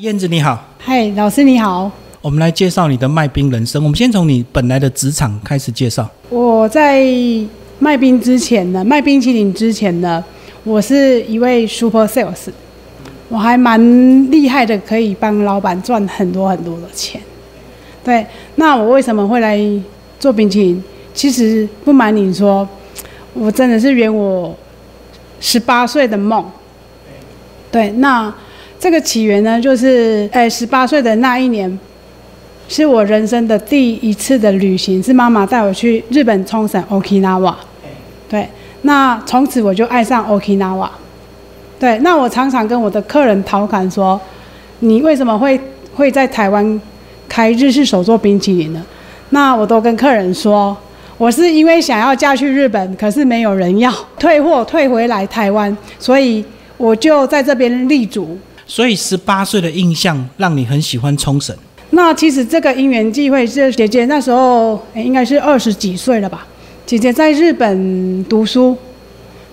燕子你好，嗨，老师你好。我们来介绍你的卖冰人生。我们先从你本来的职场开始介绍。我在卖冰之前呢，卖冰淇淋之前呢，我是一位 super sales，我还蛮厉害的，可以帮老板赚很多很多的钱。对，那我为什么会来做冰淇淋？其实不瞒你说，我真的是圆我十八岁的梦。对，那。这个起源呢，就是诶，十八岁的那一年，是我人生的第一次的旅行，是妈妈带我去日本冲绳 Okinawa。对，那从此我就爱上 Okinawa。对，那我常常跟我的客人调侃说：“你为什么会会在台湾开日式手做冰淇淋呢？”那我都跟客人说：“我是因为想要嫁去日本，可是没有人要，退货退回来台湾，所以我就在这边立足。”所以十八岁的印象让你很喜欢冲绳。那其实这个因缘际会是姐姐那时候应该是二十几岁了吧？姐姐在日本读书，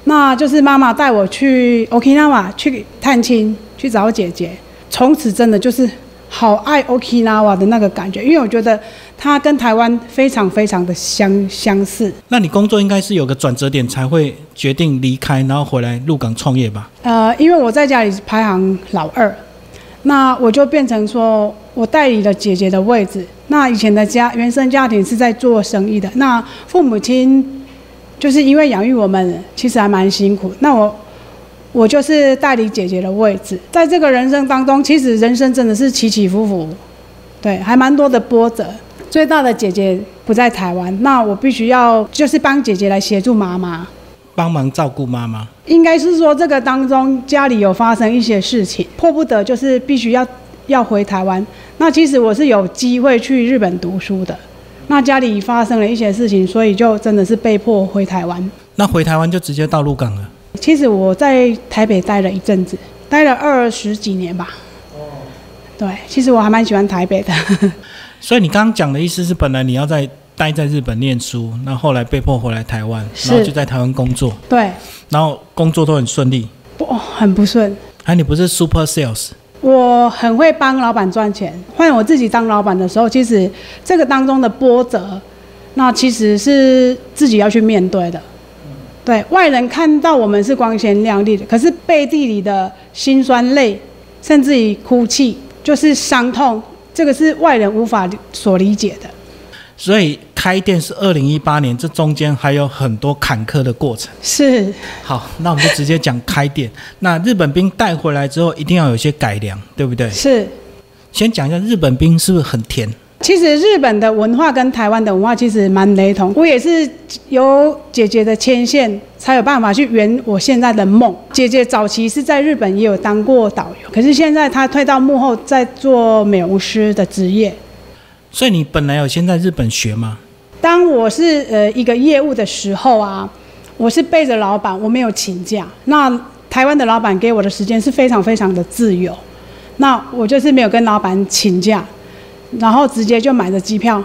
那就是妈妈带我去 Okinawa 去探亲，去找姐姐。从此真的就是好爱 Okinawa 的那个感觉，因为我觉得它跟台湾非常非常的相相似。那你工作应该是有个转折点才会决定离开，然后回来入港创业吧？呃，因为我在家里排行老二，那我就变成说我代理了姐姐的位置。那以前的家原生家庭是在做生意的，那父母亲就是因为养育我们，其实还蛮辛苦。那我我就是代理姐姐的位置，在这个人生当中，其实人生真的是起起伏伏，对，还蛮多的波折。最大的姐姐不在台湾，那我必须要就是帮姐姐来协助妈妈。帮忙照顾妈妈，应该是说这个当中家里有发生一些事情，迫不得就是必须要要回台湾。那其实我是有机会去日本读书的，那家里发生了一些事情，所以就真的是被迫回台湾。那回台湾就直接到鹿港了。其实我在台北待了一阵子，待了二十几年吧。哦，对，其实我还蛮喜欢台北的。所以你刚刚讲的意思是，本来你要在。待在日本念书，那后来被迫回来台湾，然后就在台湾工作。对，然后工作都很顺利。不，很不顺。哎，你不是 super sales？我很会帮老板赚钱。换我自己当老板的时候，其实这个当中的波折，那其实是自己要去面对的。对外人看到我们是光鲜亮丽的，可是背地里的辛酸泪，甚至于哭泣，就是伤痛，这个是外人无法所理解的。所以开店是二零一八年，这中间还有很多坎坷的过程。是，好，那我们就直接讲开店。那日本兵带回来之后，一定要有些改良，对不对？是。先讲一下日本兵是不是很甜？其实日本的文化跟台湾的文化其实蛮雷同。我也是有姐姐的牵线，才有办法去圆我现在的梦。姐姐早期是在日本也有当过导游，可是现在她退到幕后，在做美容师的职业。所以你本来有先在日本学吗？当我是呃一个业务的时候啊，我是背着老板，我没有请假。那台湾的老板给我的时间是非常非常的自由，那我就是没有跟老板请假，然后直接就买着机票，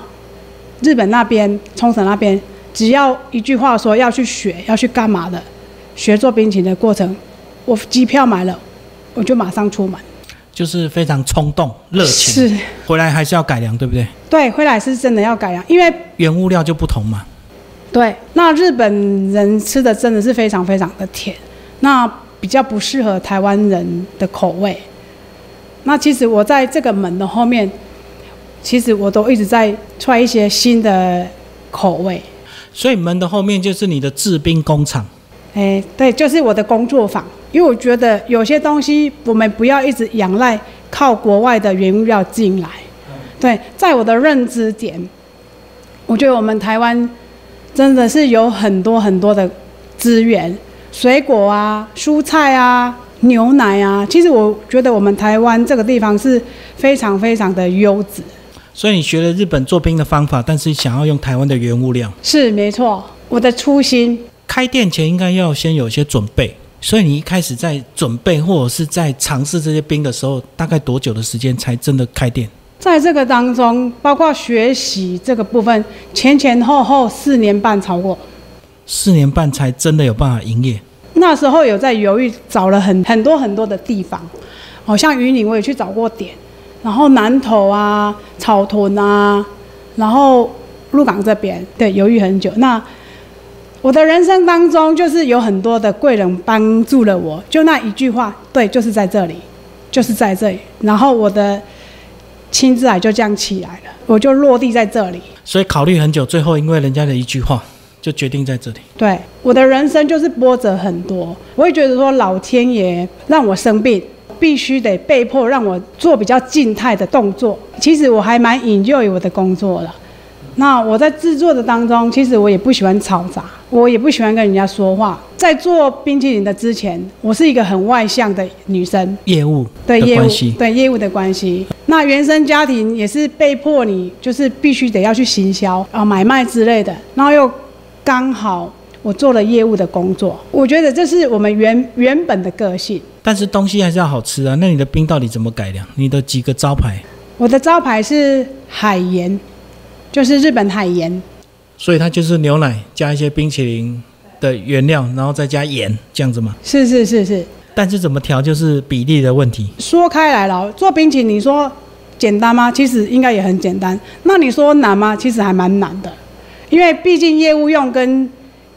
日本那边冲绳那边，只要一句话说要去学要去干嘛的，学做冰淇淋的过程，我机票买了，我就马上出门。就是非常冲动、热情，是回来还是要改良，对不对？对，回来是真的要改良，因为原物料就不同嘛。对，那日本人吃的真的是非常非常的甜，那比较不适合台湾人的口味。那其实我在这个门的后面，其实我都一直在踹一些新的口味。所以门的后面就是你的制冰工厂。哎，对，就是我的工作坊。因为我觉得有些东西我们不要一直仰赖靠国外的原物料进来。对，在我的认知点，我觉得我们台湾真的是有很多很多的资源，水果啊、蔬菜啊、牛奶啊。其实我觉得我们台湾这个地方是非常非常的优质。所以你学了日本做冰的方法，但是想要用台湾的原物料。是没错，我的初心。开店前应该要先有一些准备。所以你一开始在准备或者是在尝试这些冰的时候，大概多久的时间才真的开店？在这个当中，包括学习这个部分，前前后后四年半超过。四年半才真的有办法营业。那时候有在犹豫，找了很很多很多的地方，好像云林我也去找过点，然后南投啊、草屯啊，然后鹿港这边，对，犹豫很久。那我的人生当中，就是有很多的贵人帮助了我，就那一句话，对，就是在这里，就是在这里。然后我的亲自来就这样起来了，我就落地在这里。所以考虑很久，最后因为人家的一句话，就决定在这里。对，我的人生就是波折很多，我会觉得说老天爷让我生病，必须得被迫让我做比较静态的动作。其实我还蛮引诱于我的工作了。那我在制作的当中，其实我也不喜欢嘈杂，我也不喜欢跟人家说话。在做冰淇淋的之前，我是一个很外向的女生，业务对业务对业务的关系。那原生家庭也是被迫你就是必须得要去行销啊、买卖之类的，然后又刚好我做了业务的工作，我觉得这是我们原原本的个性。但是东西还是要好吃啊。那你的冰到底怎么改良？你的几个招牌？我的招牌是海盐，就是日本海盐。所以它就是牛奶加一些冰淇淋的原料，然后再加盐这样子吗。是是是是，但是怎么调就是比例的问题。说开来了，做冰淇淋你说简单吗？其实应该也很简单。那你说难吗？其实还蛮难的，因为毕竟业务用跟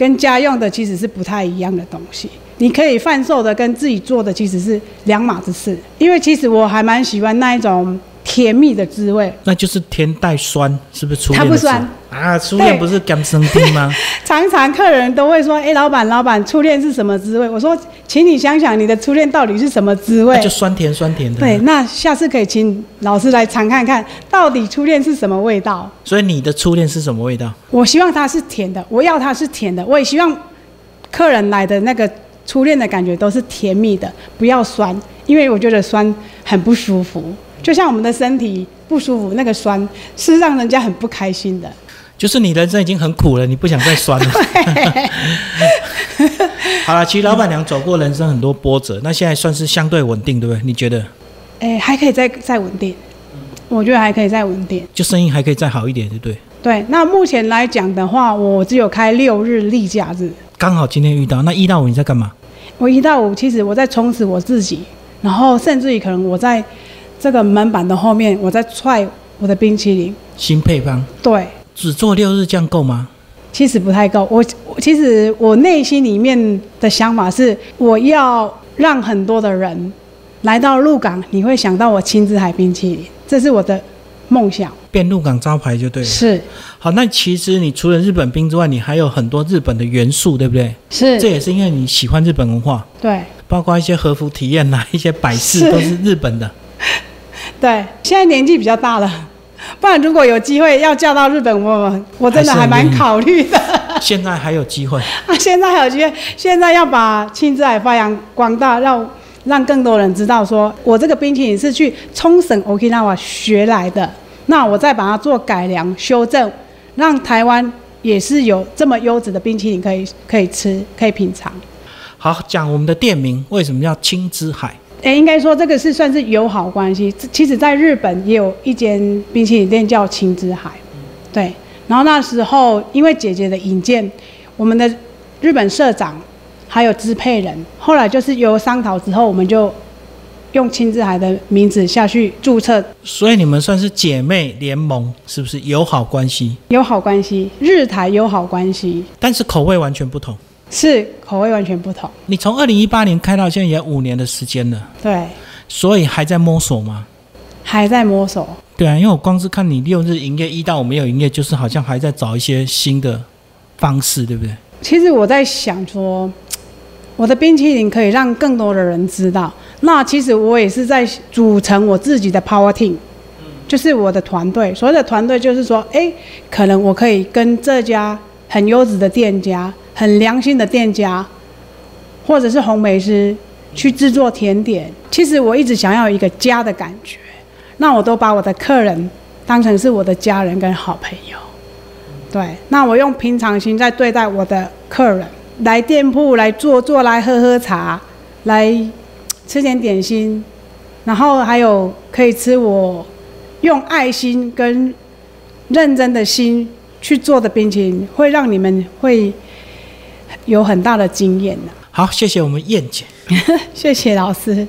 跟家用的其实是不太一样的东西。你可以贩售的跟自己做的其实是两码子事。因为其实我还蛮喜欢那一种甜蜜的滋味。那就是甜带酸，是不是初恋它不酸啊？初恋不是甘生丁吗？常常客人都会说：“哎，老板，老板，初恋是什么滋味？”我说：“请你想想，你的初恋到底是什么滋味那就酸甜酸甜的。对，，那下次可以请老师来尝看看，到底初恋是什么味道。所以你的初恋是什么味道？我希望它是甜的，我要它是甜的，我也希望客人来的那个初恋的感觉都是甜蜜的，不要酸，因为我觉得酸很不舒服，就像我们的身体不舒服，那个酸是让人家很不开心的。就是你人生已经很苦了，你不想再酸了。好了，其实老板娘走过人生很多波折，那现在算是相对稳定，对不对？你觉得？哎，还可以再再稳定，我觉得还可以再稳定。就生意还可以再好一点，对不对？对，那目前来讲的话，我只有开六日例假日。刚好今天遇到，那一到五你在干嘛？我一到五，其实我在充实我自己，然后甚至于可能我在这个门板的后面，我在踹我的冰淇淋。新配方对，只做六日这样够吗？其实不太够。我我其实我内心里面的想法是，我要让很多的人来到鹿港，你会想到我亲自海冰淇淋，这是我的梦想。变鹿港招牌就对了。是好，那其实你除了日本冰之外，你还有很多日本的元素，对不对？是这，也是因为你喜欢日本文化，对包括一些和服体验呐、一些摆饰都是日本的。对。现在年纪比较大了，不然如果有机会要嫁到日本，我我真的还蛮考虑的。现在还有机会，啊，现在还有机会，现在要把青之海发扬光大，让让更多人知道说，我这个冰淇淋是去冲绳 Okinawa 学来的，那我再把它做改良修正，让台湾也是有这么优质的冰淇淋可以可以吃，可以品尝。好讲我们的店名为什么叫青之海？诶，应该说这个是算是友好关系。其实，在日本也有一间冰淇淋店叫青之海，对。然后那时候因为姐姐的引荐，我们的日本社长还有支配人，后来就是由商讨之后，我们就用青之海的名字下去注册所以你们算是姐妹联盟，是不是友好关系？友好关系，日台友好关系但是口味完全不同。是口味完全不同，你从二零一八年开到现在也五年的时间了，对，所以还在摸索吗？还在摸索。对啊，因为我光是看你六日营业一到五没有营业，就是好像还在找一些新的方式，对不对？其实我在想说，我的冰淇淋可以让更多的人知道。那其实我也是在组成我自己的 power team，就是我的团队。所谓的团队就是说，哎，可能我可以跟这家很优质的店家、很良心的店家，或者是红梅师去制作甜点。其实我一直想要一个家的感觉，那我都把我的客人当成是我的家人跟好朋友。对，那我用平常心在对待我的客人，来店铺来坐坐，来喝喝茶，来吃点点心，然后还有可以吃我用爱心跟认真的心去做的冰淇淋，会让你们会有很大的经验的。好，谢谢我们燕姐。谢谢老师。